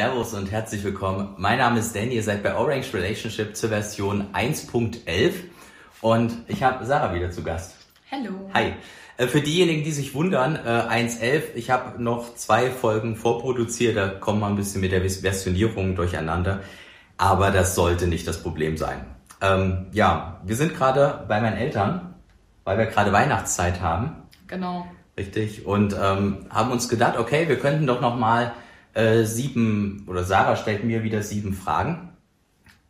Servus und herzlich willkommen. Mein Name ist Danny, ihr seid bei Orange Relationship zur Version 1.11 und ich habe Sarah wieder zu Gast. Hallo. Hi. Äh, für diejenigen, die sich wundern, 1.11, ich habe noch zwei Folgen vorproduziert, da kommen wir ein bisschen mit der Versionierung durcheinander, aber das sollte nicht das Problem sein. Ähm, ja, wir sind gerade bei meinen Eltern, weil wir gerade Weihnachtszeit haben. Genau. Richtig. Und ähm, haben uns gedacht, okay, wir könnten doch noch mal äh, sieben, oder Sarah stellt mir wieder sieben Fragen,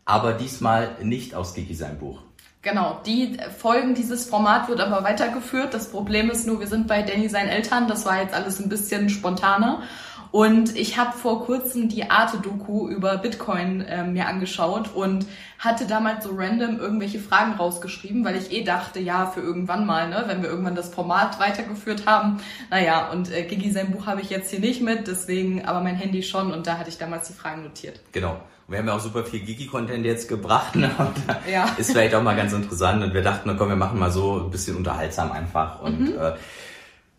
aber diesmal nicht aus Kiki sein Buch. Genau, die Folgen dieses Format wird aber weitergeführt. Das Problem ist nur, wir sind bei Danny seinen Eltern. Das war jetzt alles ein bisschen spontaner. Und ich habe vor kurzem die Arte-Doku über Bitcoin äh, mir angeschaut und hatte damals so random irgendwelche Fragen rausgeschrieben, weil ich eh dachte, ja, für irgendwann mal, ne, wenn wir irgendwann das Format weitergeführt haben. Naja, und äh, Gigi sein Buch habe ich jetzt hier nicht mit, deswegen aber mein Handy schon und da hatte ich damals die Fragen notiert. Genau. Wir haben ja auch super viel Gigi-Content jetzt gebracht. Ne? ja. Ist vielleicht auch mal ganz interessant. Und wir dachten, na komm, wir machen mal so ein bisschen unterhaltsam einfach. Und mhm. äh,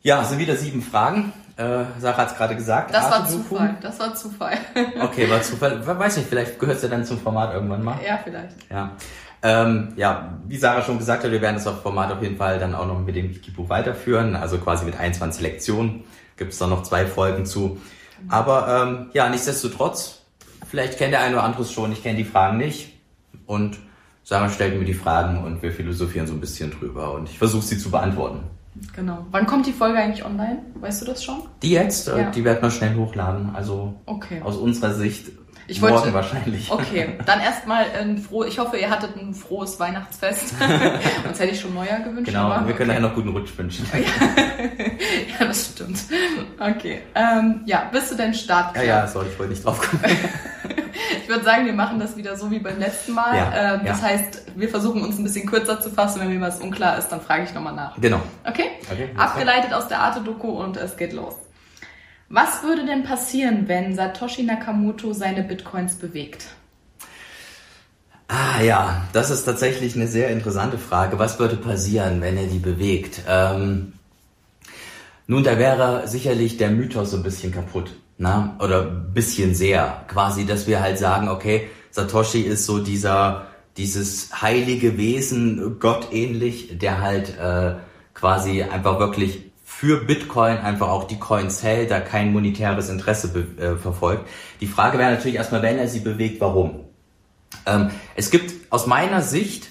ja, sind wieder sieben Fragen. Äh, Sarah hat es gerade gesagt. Das war Zufall. Das war Zufall. okay, war Zufall. Weiß nicht, vielleicht gehört es ja dann zum Format irgendwann mal. Ja, vielleicht. Ja. Ähm, ja, wie Sarah schon gesagt hat, wir werden das auf Format auf jeden Fall dann auch noch mit dem Wiki-Buch weiterführen. Also quasi mit 21 Lektionen. Gibt es da noch zwei Folgen zu. Aber ähm, ja, nichtsdestotrotz, vielleicht kennt der eine oder andere es schon, ich kenne die Fragen nicht. Und Sarah stellt mir die Fragen und wir philosophieren so ein bisschen drüber und ich versuche sie zu beantworten. Genau. Wann kommt die Folge eigentlich online? Weißt du das schon? Die jetzt? Äh, ja. Die werden wir schnell hochladen. Also okay. aus unserer Sicht ich morgen wollte, wahrscheinlich. Okay, dann erstmal ein froh. Ich hoffe, ihr hattet ein frohes Weihnachtsfest. Sonst hätte ich schon Neujahr gewünscht. Genau, aber, wir können okay. noch guten Rutsch wünschen. ja, das stimmt. Okay, ähm, ja, bist du denn startklar? Ja, ja, sorry, ich wollte nicht drauf kommen. ich würde sagen, wir machen das wieder so wie beim letzten Mal. Ja, ähm, das ja. heißt, wir versuchen uns ein bisschen kürzer zu fassen. Wenn mir was unklar ist, dann frage ich nochmal nach. Genau. Okay? okay Abgeleitet aus der Arte-Doku und es geht los. Was würde denn passieren, wenn Satoshi Nakamoto seine Bitcoins bewegt? Ah ja, das ist tatsächlich eine sehr interessante Frage. Was würde passieren, wenn er die bewegt? Ähm, nun, da wäre sicherlich der Mythos so ein bisschen kaputt. Na? Oder ein bisschen sehr. Quasi, dass wir halt sagen, okay, Satoshi ist so dieser, dieses heilige Wesen, gottähnlich, der halt äh, quasi einfach wirklich für Bitcoin einfach auch die Coins hält, da kein monetäres Interesse äh, verfolgt. Die Frage wäre natürlich erstmal, wenn er sie bewegt, warum? Ähm, es gibt aus meiner Sicht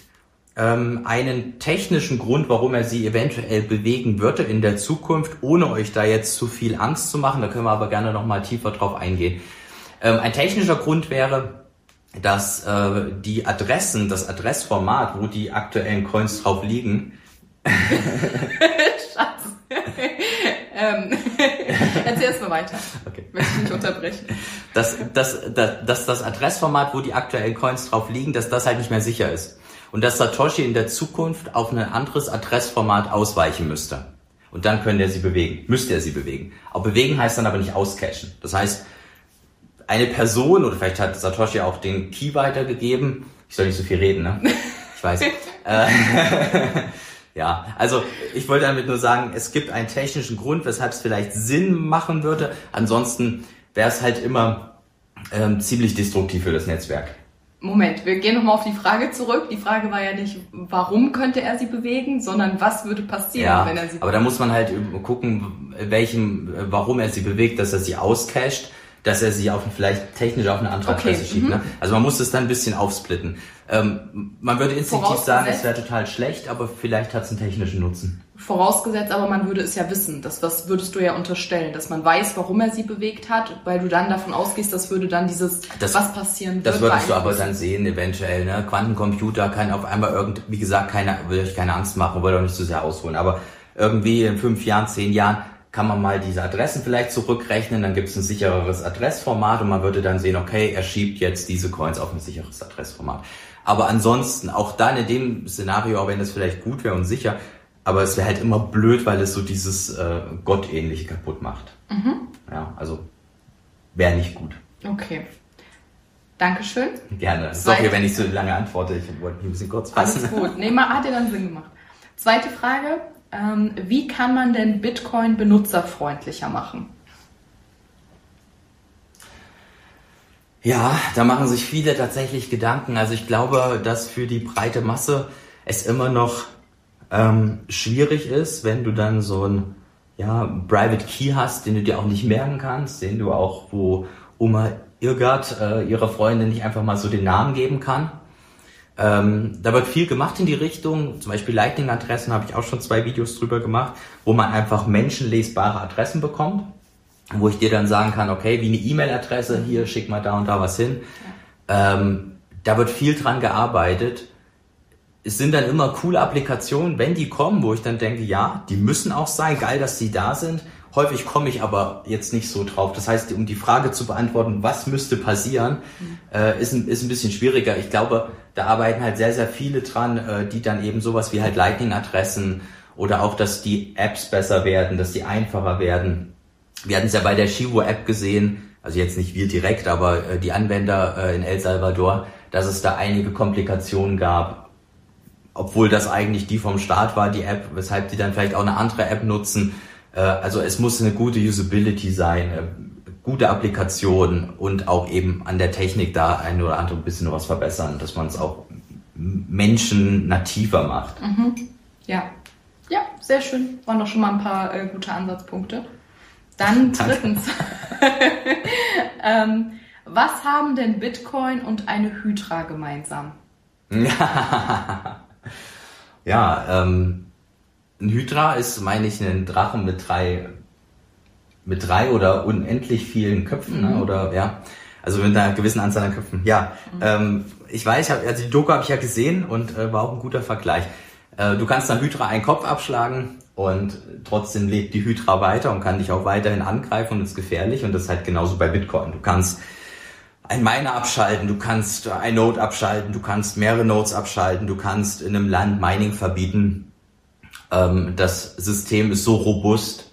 ähm, einen technischen Grund, warum er sie eventuell bewegen würde in der Zukunft, ohne euch da jetzt zu viel Angst zu machen. Da können wir aber gerne nochmal tiefer drauf eingehen. Ähm, ein technischer Grund wäre, dass äh, die Adressen, das Adressformat, wo die aktuellen Coins drauf liegen. ähm, erzähl erst mal weiter. Okay. Möchte ich nicht unterbrechen. Dass, dass, dass, dass das Adressformat, wo die aktuellen Coins drauf liegen, dass das halt nicht mehr sicher ist. Und dass Satoshi in der Zukunft auf ein anderes Adressformat ausweichen müsste. Und dann könnte er sie bewegen. Müsste er sie bewegen. Auch bewegen heißt dann aber nicht auscashen. Das heißt, eine Person, oder vielleicht hat Satoshi auch den Key weitergegeben. Ich soll nicht so viel reden, ne? Ich weiß. äh, ja, also ich wollte damit nur sagen, es gibt einen technischen Grund, weshalb es vielleicht Sinn machen würde. Ansonsten wäre es halt immer ähm, ziemlich destruktiv für das Netzwerk. Moment, wir gehen nochmal auf die Frage zurück. Die Frage war ja nicht, warum könnte er sie bewegen, sondern was würde passieren, ja, wenn er sie bewegt. Aber da muss man halt gucken, welchem, warum er sie bewegt, dass er sie auscasht dass er sie auf vielleicht technisch auf eine andere okay. Adresse schiebt. Mhm. Ne? Also man muss es dann ein bisschen aufsplitten. Ähm, man würde instinktiv sagen, es wäre total schlecht, aber vielleicht hat es einen technischen Nutzen. Vorausgesetzt, aber man würde es ja wissen. Das, das würdest du ja unterstellen, dass man weiß, warum er sie bewegt hat, weil du dann davon ausgehst, das würde dann dieses, das, was passieren wird. Das würdest du aber dann sehen, eventuell. Ne? Quantencomputer kann auf einmal irgend, wie gesagt, keine, will euch keine Angst machen, will auch nicht zu sehr ausholen, aber irgendwie in fünf Jahren, zehn Jahren kann man mal diese Adressen vielleicht zurückrechnen, dann gibt es ein sichereres Adressformat und man würde dann sehen, okay, er schiebt jetzt diese Coins auf ein sicheres Adressformat. Aber ansonsten, auch dann in dem Szenario, auch wenn das vielleicht gut wäre und sicher, aber es wäre halt immer blöd, weil es so dieses äh, Gottähnliche kaputt macht. Mhm. Ja, also wäre nicht gut. Okay. Dankeschön. Gerne. Sorry, wenn ich so lange antworte. Ich wollte mich ein bisschen kurz fassen. Alles gut. Nee, hat dir dann Sinn gemacht. Zweite Frage. Ähm, wie kann man denn Bitcoin benutzerfreundlicher machen? Ja, da machen sich viele tatsächlich Gedanken. Also ich glaube, dass für die breite Masse es immer noch ähm, schwierig ist, wenn du dann so ein ja, Private Key hast, den du dir auch nicht merken kannst, den du auch, wo Oma Irgard äh, ihrer Freundin nicht einfach mal so den Namen geben kann. Ähm, da wird viel gemacht in die Richtung, zum Beispiel Lightning-Adressen habe ich auch schon zwei Videos drüber gemacht, wo man einfach menschenlesbare Adressen bekommt, wo ich dir dann sagen kann, okay, wie eine E-Mail-Adresse, hier schick mal da und da was hin. Ja. Ähm, da wird viel dran gearbeitet. Es sind dann immer coole Applikationen, wenn die kommen, wo ich dann denke, ja, die müssen auch sein, geil, dass die da sind. Häufig komme ich aber jetzt nicht so drauf. Das heißt, um die Frage zu beantworten, was müsste passieren, mhm. äh, ist, ein, ist ein bisschen schwieriger. Ich glaube, da arbeiten halt sehr, sehr viele dran, äh, die dann eben sowas wie halt Lightning-Adressen oder auch, dass die Apps besser werden, dass die einfacher werden. Wir hatten es ja bei der Shivo-App gesehen, also jetzt nicht wir direkt, aber äh, die Anwender äh, in El Salvador, dass es da einige Komplikationen gab, obwohl das eigentlich die vom Start war, die App, weshalb die dann vielleicht auch eine andere App nutzen also es muss eine gute Usability sein, äh, gute Applikation und auch eben an der Technik da ein oder andere bisschen was verbessern, dass man es auch Menschen nativer macht. Mhm. Ja. Ja, sehr schön. Waren doch schon mal ein paar äh, gute Ansatzpunkte. Dann drittens. ähm, was haben denn Bitcoin und eine Hydra gemeinsam? ja, ähm, ein Hydra ist, meine ich, ein Drachen mit drei, mit drei oder unendlich vielen Köpfen, ne? mhm. ne? oder ja, also mit einer gewissen Anzahl an Köpfen. Ja, mhm. ähm, ich weiß, hab, also die Doku habe ich ja gesehen und äh, war auch ein guter Vergleich. Äh, du kannst einer Hydra einen Kopf abschlagen und trotzdem lebt die Hydra weiter und kann dich auch weiterhin angreifen und ist gefährlich und das ist halt genauso bei Bitcoin. Du kannst ein Miner abschalten, du kannst ein Node abschalten, du kannst mehrere Nodes abschalten, du kannst in einem Land Mining verbieten ähm, das System ist so robust,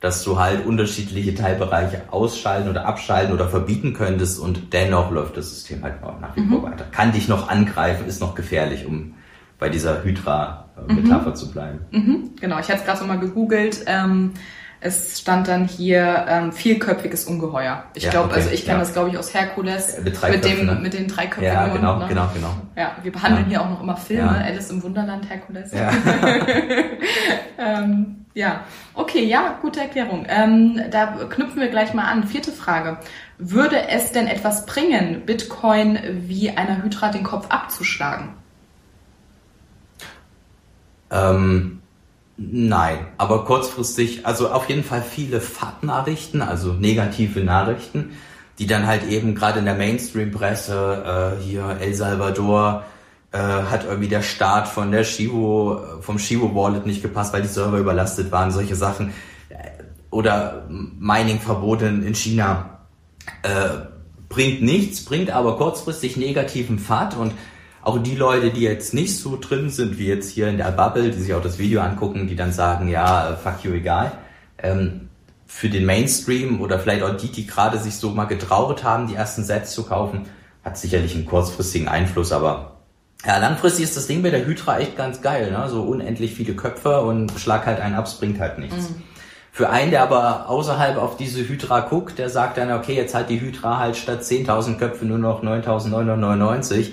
dass du halt unterschiedliche Teilbereiche ausschalten oder abschalten oder verbieten könntest und dennoch läuft das System halt noch nach wie vor mhm. weiter. Kann dich noch angreifen, ist noch gefährlich, um bei dieser Hydra-Metapher mhm. zu bleiben. Mhm. Genau, ich hatte es gerade nochmal gegoogelt. Ähm, es stand dann hier ähm, vielköpfiges Ungeheuer. Ich ja, glaube, okay, also ich kenne ja. das glaube ich aus Herkules mit, mit dem ne? mit den drei Köpfen. Ja, genau, ne? genau, genau. Ja, wir behandeln ja. hier auch noch immer Filme. Alice im Wunderland, Herkules. Ja. ähm, ja, okay, ja, gute Erklärung. Ähm, da knüpfen wir gleich mal an. Vierte Frage: Würde es denn etwas bringen, Bitcoin wie einer Hydra den Kopf abzuschlagen? Ähm Nein, aber kurzfristig, also auf jeden Fall viele FAT-Nachrichten, also negative Nachrichten, die dann halt eben gerade in der Mainstream-Presse, äh, hier El Salvador, äh, hat irgendwie der Start von der Shivo, vom Shivo Wallet nicht gepasst, weil die Server überlastet waren, solche Sachen. Oder Mining-Verbote in China. Äh, bringt nichts, bringt aber kurzfristig negativen FAT und auch die Leute, die jetzt nicht so drin sind, wie jetzt hier in der Bubble, die sich auch das Video angucken, die dann sagen, ja, fuck you, egal. Ähm, für den Mainstream oder vielleicht auch die, die gerade sich so mal getraut haben, die ersten Sets zu kaufen, hat sicherlich einen kurzfristigen Einfluss, aber ja, langfristig ist das Ding bei der Hydra echt ganz geil, ne? So unendlich viele Köpfe und schlag halt einen ab, es bringt halt nichts. Mhm. Für einen, der aber außerhalb auf diese Hydra guckt, der sagt dann, okay, jetzt hat die Hydra halt statt 10.000 Köpfe nur noch 9.999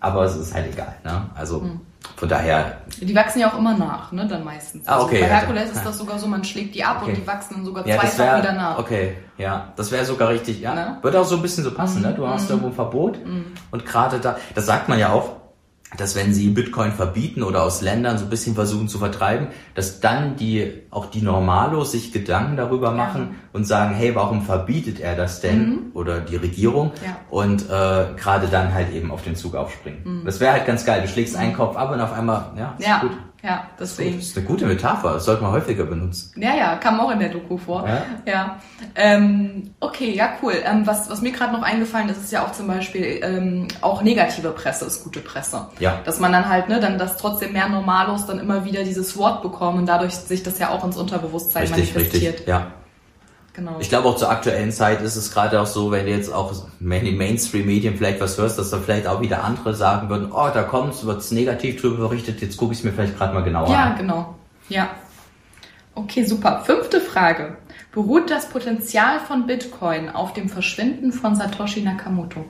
aber es ist halt egal. Ne? Also mhm. von daher. Die wachsen ja auch immer nach, ne? Dann meistens. Ah, okay. Also bei Herkules ist das sogar so, man schlägt die ab okay. und die wachsen dann sogar ja, zweifach wieder nach. Okay, ja, das wäre sogar richtig. Ja, ne? wird auch so ein bisschen so passen. Mhm. Ne? Du hast mhm. irgendwo ein Verbot mhm. und gerade da, das sagt man ja auch dass wenn sie Bitcoin verbieten oder aus Ländern so ein bisschen versuchen zu vertreiben, dass dann die auch die Normalos sich Gedanken darüber machen und sagen, hey, warum verbietet er das denn mhm. oder die Regierung ja. und äh, gerade dann halt eben auf den Zug aufspringen. Mhm. Das wäre halt ganz geil. Du schlägst einen Kopf ab und auf einmal, ja, ist ja. gut. Ja, deswegen. Das ist eine gute Metapher, das sollte man häufiger benutzen. Ja, ja, kam auch in der Doku vor. Ja. ja. Ähm, okay, ja, cool. Ähm, was, was mir gerade noch eingefallen ist, ist ja auch zum Beispiel ähm, auch negative Presse ist gute Presse. Ja. Dass man dann halt, ne, dann das trotzdem mehr Normalos dann immer wieder dieses Wort bekommen und dadurch sich das ja auch ins Unterbewusstsein richtig, manifestiert. Richtig, ja. Genau. Ich glaube auch zur aktuellen Zeit ist es gerade auch so, wenn du jetzt auch in den Mainstream-Medien vielleicht was hörst, dass da vielleicht auch wieder andere sagen würden, oh, da kommt's, wird's negativ drüber berichtet, jetzt gucke ich es mir vielleicht gerade mal genauer ja, an. Ja, genau. Ja. Okay, super. Fünfte Frage. Beruht das Potenzial von Bitcoin auf dem Verschwinden von Satoshi Nakamoto?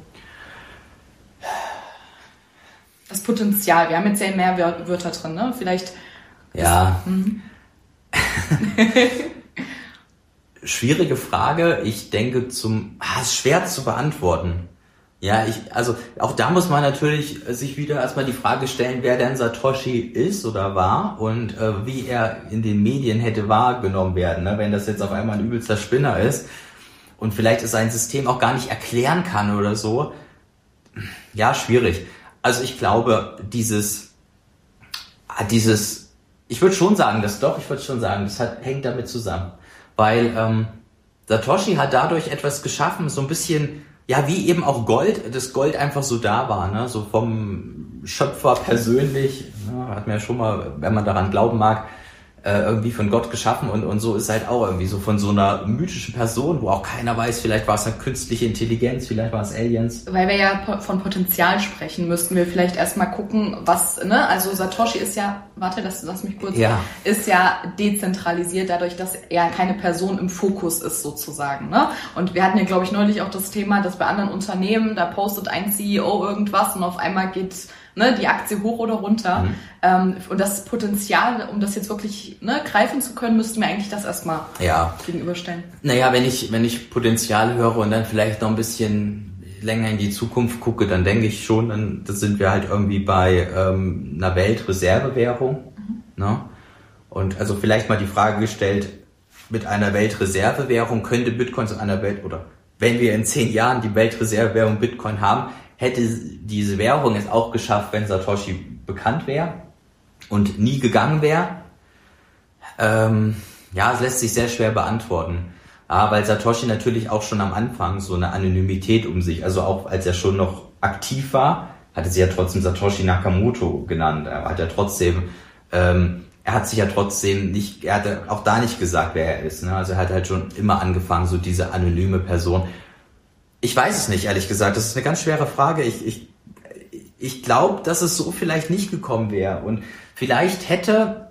Das Potenzial. Wir haben jetzt ja mehr Wörter drin, ne? Vielleicht. Ja. Mhm. Schwierige Frage. Ich denke zum, ah, ist schwer zu beantworten. Ja, ich, also auch da muss man natürlich sich wieder erstmal die Frage stellen, wer denn Satoshi ist oder war und äh, wie er in den Medien hätte wahrgenommen werden, ne? wenn das jetzt auf einmal ein übelster Spinner ist und vielleicht ist sein System auch gar nicht erklären kann oder so. Ja, schwierig. Also ich glaube, dieses, ah, dieses, ich würde schon sagen, das doch, ich würde schon sagen, das hat, hängt damit zusammen, weil ähm, Satoshi hat dadurch etwas geschaffen, so ein bisschen ja, wie eben auch Gold, das Gold einfach so da war, ne? so vom Schöpfer persönlich, ne? hat man ja schon mal, wenn man daran glauben mag, äh, irgendwie von Gott geschaffen und, und so ist halt auch irgendwie so von so einer mythischen Person, wo auch keiner weiß, vielleicht war es eine künstliche Intelligenz, vielleicht war es Aliens. Weil wir ja von Potenzial sprechen, müssten wir vielleicht erstmal gucken, was, ne, also Satoshi ist ja, warte, lass, lass mich kurz, ja. ist ja dezentralisiert dadurch, dass er keine Person im Fokus ist sozusagen, ne? Und wir hatten ja, glaube ich, neulich auch das Thema, dass bei anderen Unternehmen, da postet ein CEO irgendwas und auf einmal geht ne, die Aktie hoch oder runter. Mhm. Ähm, und das Potenzial, um das jetzt wirklich ne, greifen zu können, müssten wir eigentlich das erstmal ja. gegenüberstellen. Naja, wenn ich, wenn ich Potenzial höre und dann vielleicht noch ein bisschen länger in die Zukunft gucke, dann denke ich schon, dann das sind wir halt irgendwie bei ähm, einer Weltreservewährung. Mhm. Ne? Und also vielleicht mal die Frage gestellt, mit einer Weltreservewährung könnte Bitcoin zu einer Welt oder wenn wir in zehn Jahren die Weltreservewährung Bitcoin haben, hätte diese Währung es auch geschafft, wenn Satoshi bekannt wäre und nie gegangen wäre? Ähm, ja, es lässt sich sehr schwer beantworten. Ah, weil Satoshi natürlich auch schon am Anfang so eine Anonymität um sich, also auch als er schon noch aktiv war, hatte sie ja trotzdem Satoshi Nakamoto genannt. Er hat ja trotzdem, ähm, er hat sich ja trotzdem nicht, er hat auch da nicht gesagt, wer er ist. Ne? Also er hat halt schon immer angefangen, so diese anonyme Person. Ich weiß es nicht, ehrlich gesagt. Das ist eine ganz schwere Frage. Ich, ich, ich glaube, dass es so vielleicht nicht gekommen wäre. Und vielleicht hätte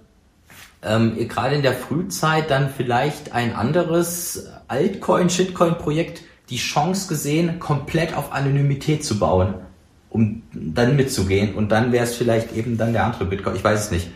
ähm, gerade in der Frühzeit dann vielleicht ein anderes Altcoin-Shitcoin-Projekt die Chance gesehen, komplett auf Anonymität zu bauen, um dann mitzugehen. Und dann wäre es vielleicht eben dann der andere Bitcoin. Ich weiß es nicht.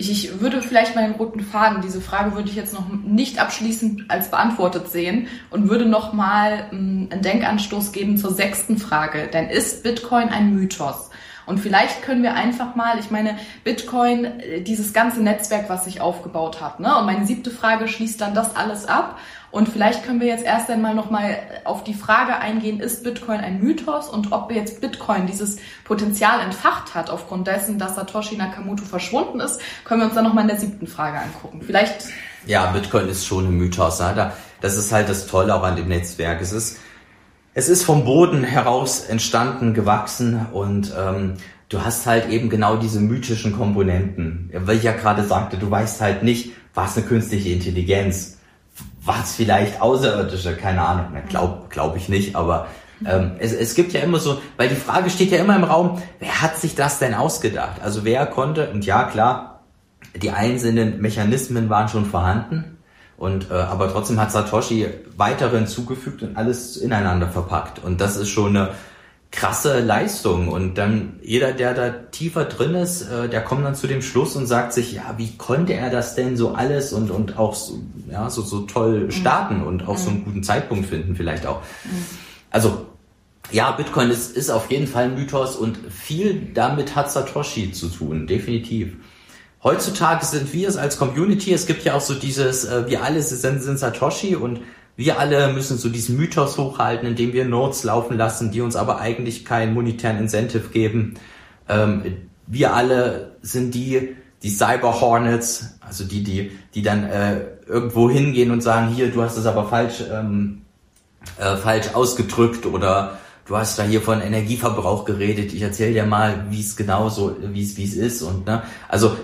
Ich, ich würde vielleicht mal den roten Faden, diese Frage würde ich jetzt noch nicht abschließend als beantwortet sehen und würde noch mal ähm, einen Denkanstoß geben zur sechsten Frage. Denn ist Bitcoin ein Mythos? Und vielleicht können wir einfach mal, ich meine, Bitcoin, äh, dieses ganze Netzwerk, was sich aufgebaut hat, ne? Und meine siebte Frage schließt dann das alles ab. Und vielleicht können wir jetzt erst einmal nochmal auf die Frage eingehen, ist Bitcoin ein Mythos und ob jetzt Bitcoin dieses Potenzial entfacht hat aufgrund dessen, dass Satoshi Nakamoto verschwunden ist, können wir uns dann nochmal in der siebten Frage angucken. Vielleicht. Ja, Bitcoin ist schon ein Mythos. Ne? Das ist halt das Tolle auch an dem Netzwerk. Es ist, es ist vom Boden heraus entstanden, gewachsen und ähm, du hast halt eben genau diese mythischen Komponenten. Weil ich ja gerade sagte, du weißt halt nicht, was eine künstliche Intelligenz war es vielleicht Außerirdische, keine Ahnung, glaube glaub ich nicht, aber ähm, es, es gibt ja immer so, weil die Frage steht ja immer im Raum, wer hat sich das denn ausgedacht? Also wer konnte, und ja klar, die einzelnen Mechanismen waren schon vorhanden, und äh, aber trotzdem hat Satoshi weitere hinzugefügt und alles ineinander verpackt. Und das ist schon eine krasse Leistung. Und dann jeder, der da tiefer drin ist, äh, der kommt dann zu dem Schluss und sagt sich, ja, wie konnte er das denn so alles und, und auch so, ja, so, so toll mhm. starten mhm. und auch mhm. so einen guten Zeitpunkt finden vielleicht auch. Mhm. Also, ja, Bitcoin ist, ist auf jeden Fall ein Mythos und viel damit hat Satoshi zu tun, definitiv. Heutzutage sind wir es als Community, es gibt ja auch so dieses, äh, wir alle sind, sind Satoshi und wir alle müssen so diesen Mythos hochhalten, indem wir Nodes laufen lassen, die uns aber eigentlich keinen monetären Incentive geben. Ähm, wir alle sind die, die Cyber Hornets, also die, die, die dann äh, irgendwo hingehen und sagen, hier, du hast es aber falsch, ähm, äh, falsch ausgedrückt oder du hast da hier von Energieverbrauch geredet. Ich erzähle dir mal, wie es genau so, wie es wie es ist und ne, also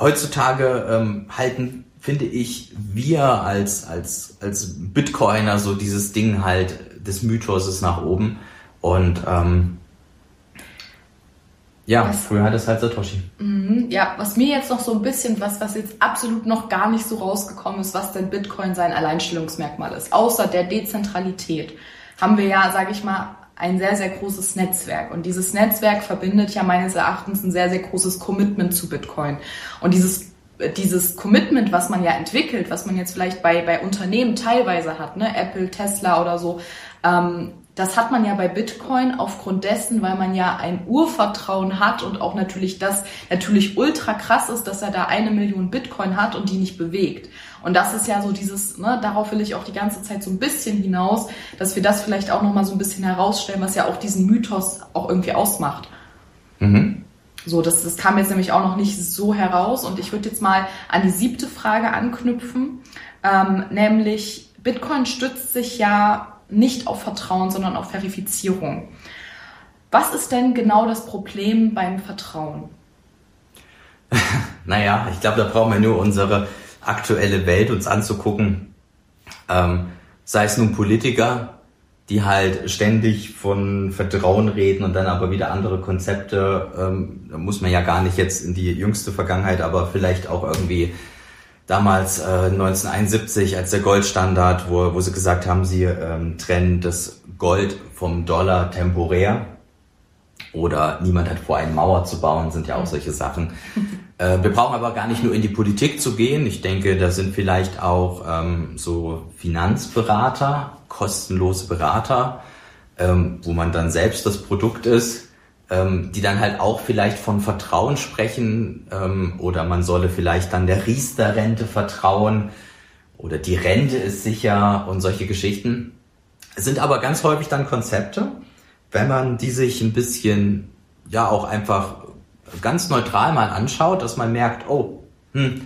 heutzutage ähm, halten finde ich, wir als, als, als Bitcoiner so dieses Ding halt des Mythoses nach oben. Und ähm, Ja, was, früher hat es halt Satoshi. Mhm, ja, was mir jetzt noch so ein bisschen, was, was jetzt absolut noch gar nicht so rausgekommen ist, was denn Bitcoin sein Alleinstellungsmerkmal ist, außer der Dezentralität, haben wir ja, sage ich mal, ein sehr, sehr großes Netzwerk. Und dieses Netzwerk verbindet ja meines Erachtens ein sehr, sehr großes Commitment zu Bitcoin. Und dieses dieses Commitment, was man ja entwickelt, was man jetzt vielleicht bei, bei Unternehmen teilweise hat, ne, Apple, Tesla oder so, ähm, das hat man ja bei Bitcoin aufgrund dessen, weil man ja ein Urvertrauen hat und auch natürlich das natürlich ultra krass ist, dass er da eine Million Bitcoin hat und die nicht bewegt. Und das ist ja so dieses, ne, darauf will ich auch die ganze Zeit so ein bisschen hinaus, dass wir das vielleicht auch nochmal so ein bisschen herausstellen, was ja auch diesen Mythos auch irgendwie ausmacht. Mhm. So, das, das kam jetzt nämlich auch noch nicht so heraus und ich würde jetzt mal an die siebte Frage anknüpfen, ähm, nämlich Bitcoin stützt sich ja nicht auf Vertrauen, sondern auf Verifizierung. Was ist denn genau das Problem beim Vertrauen? naja, ich glaube, da brauchen wir nur unsere aktuelle Welt uns anzugucken. Ähm, sei es nun Politiker, die halt ständig von Vertrauen reden und dann aber wieder andere Konzepte, ähm, da muss man ja gar nicht jetzt in die jüngste Vergangenheit, aber vielleicht auch irgendwie damals äh, 1971 als der Goldstandard, wo, wo sie gesagt haben, sie ähm, trennen das Gold vom Dollar temporär. Oder niemand hat vor, eine Mauer zu bauen, sind ja auch solche Sachen. Äh, wir brauchen aber gar nicht nur in die Politik zu gehen. Ich denke, da sind vielleicht auch ähm, so Finanzberater, kostenlose Berater, ähm, wo man dann selbst das Produkt ist ähm, die dann halt auch vielleicht von Vertrauen sprechen ähm, oder man solle vielleicht dann der Riester-Rente vertrauen oder die Rente ist sicher und solche Geschichten. Es sind aber ganz häufig dann Konzepte, wenn man die sich ein bisschen, ja auch einfach ganz neutral mal anschaut, dass man merkt, oh, hm,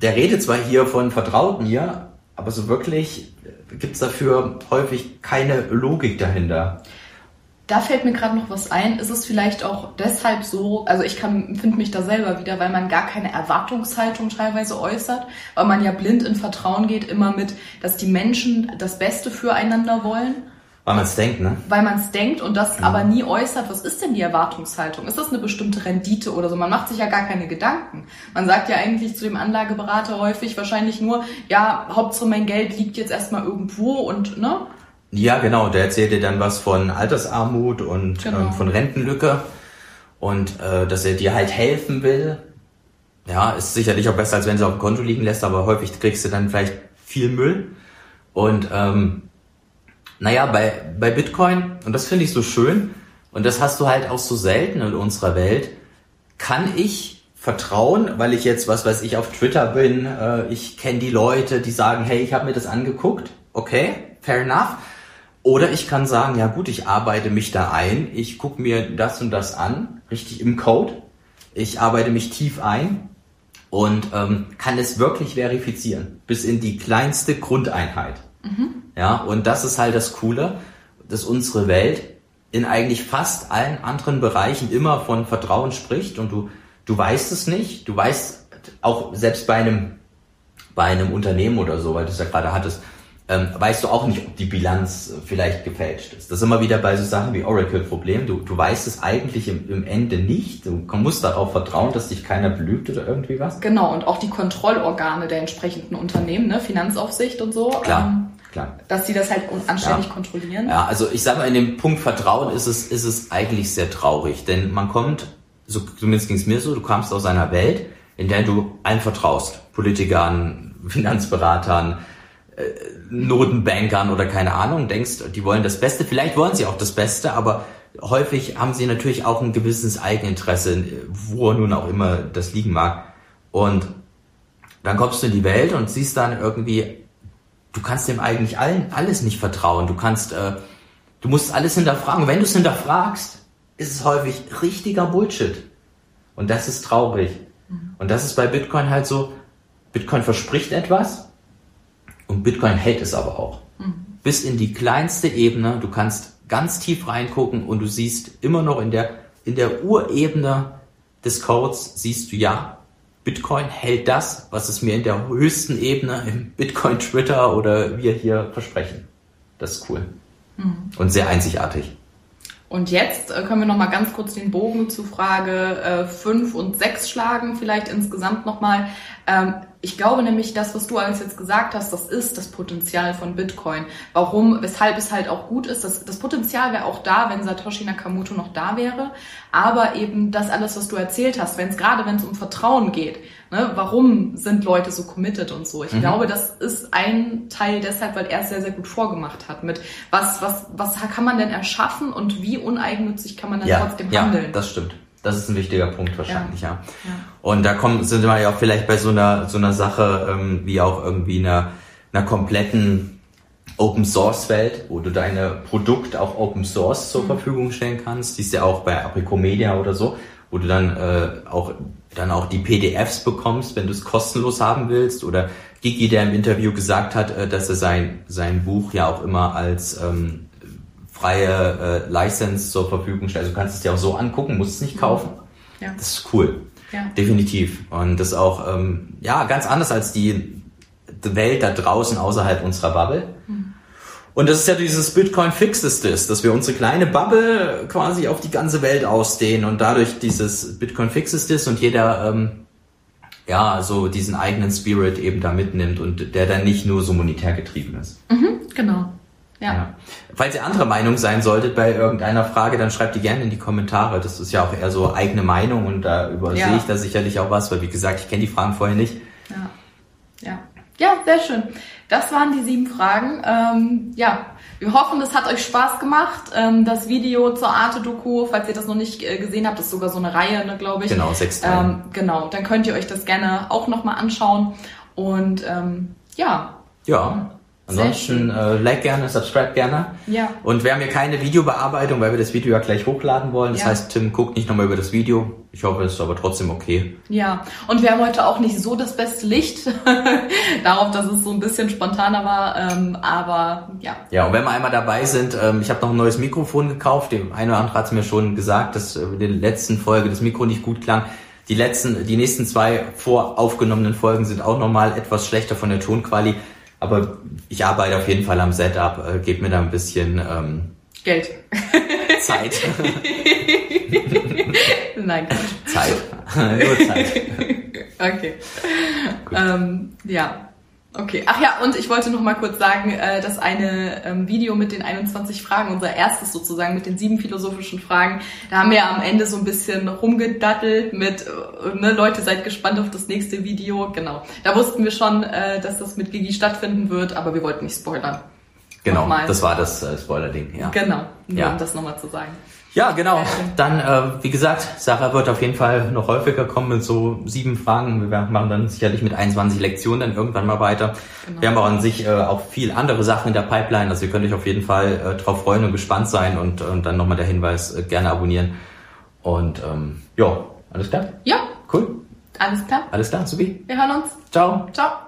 der redet zwar hier von vertraut mir, aber so wirklich gibt's dafür häufig keine Logik dahinter. Da fällt mir gerade noch was ein. Ist es vielleicht auch deshalb so, also ich finde mich da selber wieder, weil man gar keine Erwartungshaltung teilweise äußert, weil man ja blind in Vertrauen geht, immer mit, dass die Menschen das Beste füreinander wollen. Weil man es denkt, ne? Weil man es denkt und das mhm. aber nie äußert, was ist denn die Erwartungshaltung? Ist das eine bestimmte Rendite oder so? Man macht sich ja gar keine Gedanken. Man sagt ja eigentlich zu dem Anlageberater häufig wahrscheinlich nur, ja, Hauptsache mein Geld liegt jetzt erstmal irgendwo und, ne? Ja, genau. Der erzählt dir dann was von Altersarmut und genau. ähm, von Rentenlücke und äh, dass er dir halt helfen will. Ja, ist sicherlich auch besser, als wenn sie auf dem Konto liegen lässt, aber häufig kriegst du dann vielleicht viel Müll. Und ähm, naja, bei, bei Bitcoin, und das finde ich so schön, und das hast du halt auch so selten in unserer Welt, kann ich vertrauen, weil ich jetzt, was weiß ich, auf Twitter bin, äh, ich kenne die Leute, die sagen, hey, ich habe mir das angeguckt, okay, fair enough. Oder ich kann sagen, ja gut, ich arbeite mich da ein, ich gucke mir das und das an, richtig im Code, ich arbeite mich tief ein und ähm, kann es wirklich verifizieren, bis in die kleinste Grundeinheit. Mhm. Ja, und das ist halt das Coole, dass unsere Welt in eigentlich fast allen anderen Bereichen immer von Vertrauen spricht und du, du weißt es nicht, du weißt auch selbst bei einem, bei einem Unternehmen oder so, weil du es ja gerade hattest, ähm, weißt du auch nicht, ob die Bilanz äh, vielleicht gefälscht ist. Das ist immer wieder bei so Sachen wie Oracle-Problem. Du, du weißt es eigentlich im, im Ende nicht. Du musst darauf vertrauen, dass dich keiner belügt oder irgendwie was. Genau, und auch die Kontrollorgane der entsprechenden Unternehmen, ne? Finanzaufsicht und so. Klar. Ähm, klar. Dass die das halt anständig ja. kontrollieren. Ja, also ich sage mal, in dem Punkt Vertrauen ist es, ist es eigentlich sehr traurig, denn man kommt, so zumindest ging es mir so, du kamst aus einer Welt, in der du allen vertraust. Politikern, Finanzberatern, äh, Notenbankern oder keine Ahnung, denkst, die wollen das Beste. Vielleicht wollen sie auch das Beste, aber häufig haben sie natürlich auch ein gewisses Eigeninteresse, wo nun auch immer das liegen mag. Und dann kommst du in die Welt und siehst dann irgendwie, du kannst dem eigentlich allen alles nicht vertrauen. Du kannst, äh, du musst alles hinterfragen. Wenn du es hinterfragst, ist es häufig richtiger Bullshit. Und das ist traurig. Mhm. Und das ist bei Bitcoin halt so, Bitcoin verspricht etwas und Bitcoin hält es aber auch. Mhm. Bis in die kleinste Ebene. Du kannst ganz tief reingucken und du siehst immer noch in der, in der Urebene des Codes siehst du ja, Bitcoin hält das, was es mir in der höchsten Ebene im Bitcoin Twitter oder wir hier versprechen. Das ist cool. Mhm. Und sehr einzigartig. Und jetzt äh, können wir noch mal ganz kurz den Bogen zu Frage 5 äh, und 6 schlagen, vielleicht insgesamt noch mal. Ähm, ich glaube nämlich, das, was du alles jetzt gesagt hast, das ist das Potenzial von Bitcoin. Warum, weshalb es halt auch gut ist. Das, das Potenzial wäre auch da, wenn Satoshi Nakamoto noch da wäre. Aber eben das alles, was du erzählt hast, wenn es gerade, wenn es um Vertrauen geht, ne, warum sind Leute so committed und so. Ich mhm. glaube, das ist ein Teil deshalb, weil er es sehr, sehr gut vorgemacht hat mit was, was, was kann man denn erschaffen und wie uneigennützig kann man dann ja, trotzdem handeln. Ja, das stimmt. Das ist ein wichtiger Punkt wahrscheinlich, ja. ja. Und da kommen, sind wir ja auch vielleicht bei so einer, so einer Sache, ähm, wie auch irgendwie einer, einer kompletten Open Source Welt, wo du deine Produkte auch Open Source zur mhm. Verfügung stellen kannst. Die ist ja auch bei Apricomedia oder so, wo du dann äh, auch dann auch die PDFs bekommst, wenn du es kostenlos haben willst. Oder Gigi, der im Interview gesagt hat, äh, dass er sein, sein Buch ja auch immer als ähm, freie äh, License zur Verfügung stellt. Also du kannst es dir auch so angucken, musst es nicht kaufen. Ja. Das ist cool. Ja. Definitiv. Und das ist auch ähm, ja ganz anders als die Welt da draußen außerhalb unserer Bubble. Und das ist ja dieses Bitcoin Fixes das, dass wir unsere kleine Bubble quasi auf die ganze Welt ausdehnen und dadurch dieses Bitcoin Fixes das und jeder ähm, ja so diesen eigenen Spirit eben da mitnimmt und der dann nicht nur so monetär getrieben ist. Mhm, genau. Ja. ja. Falls ihr andere Meinung sein solltet bei irgendeiner Frage, dann schreibt die gerne in die Kommentare. Das ist ja auch eher so eigene Meinung und da übersehe ja. ich da sicherlich auch was, weil wie gesagt, ich kenne die Fragen vorher nicht. Ja. Ja. Ja, sehr schön. Das waren die sieben Fragen. Ähm, ja, wir hoffen, es hat euch Spaß gemacht. Ähm, das Video zur Arte-Doku, falls ihr das noch nicht äh, gesehen habt, ist sogar so eine Reihe, ne, glaube ich. Genau, sechs Teile. Ähm, genau, dann könnt ihr euch das gerne auch nochmal anschauen. Und ähm, ja. Ja. Ansonsten äh, like gerne, subscribe gerne. Ja. Und wir haben hier keine Videobearbeitung, weil wir das Video ja gleich hochladen wollen. Das ja. heißt, Tim guckt nicht nochmal über das Video. Ich hoffe, es ist aber trotzdem okay. Ja, und wir haben heute auch nicht so das beste Licht. Darauf, dass es so ein bisschen spontaner war. Ähm, aber ja. Ja, und wenn wir einmal dabei sind, ähm, ich habe noch ein neues Mikrofon gekauft. Der eine oder andere hat es mir schon gesagt, dass äh, in der letzten Folge das Mikro nicht gut klang. Die letzten, die nächsten zwei voraufgenommenen Folgen sind auch nochmal etwas schlechter von der Tonqualität. Aber ich arbeite auf jeden Fall am Setup, äh, gebe mir da ein bisschen ähm, Geld. Zeit. Nein. Zeit. Nur Zeit. Okay. Ähm, ja. Okay, ach ja, und ich wollte noch mal kurz sagen, äh, dass eine ähm, Video mit den 21 Fragen, unser erstes sozusagen mit den sieben philosophischen Fragen, da haben wir am Ende so ein bisschen rumgedattelt mit, äh, ne, Leute, seid gespannt auf das nächste Video. Genau, da wussten wir schon, äh, dass das mit Gigi stattfinden wird, aber wir wollten nicht spoilern. Genau, Nochmal. das war das äh, Spoiler-Ding, ja. Genau, nur ja. um das nochmal zu sagen. Ja, genau. Dann, äh, wie gesagt, Sarah wird auf jeden Fall noch häufiger kommen mit so sieben Fragen. Wir machen dann sicherlich mit 21 Lektionen dann irgendwann mal weiter. Genau. Wir haben auch an sich äh, auch viel andere Sachen in der Pipeline. Also ihr könnt euch auf jeden Fall äh, drauf freuen und gespannt sein und, und dann nochmal der Hinweis, äh, gerne abonnieren. Und ähm, ja, alles klar? Ja. Cool. Alles klar. Alles klar, Subi. Wir hören uns. Ciao. Ciao.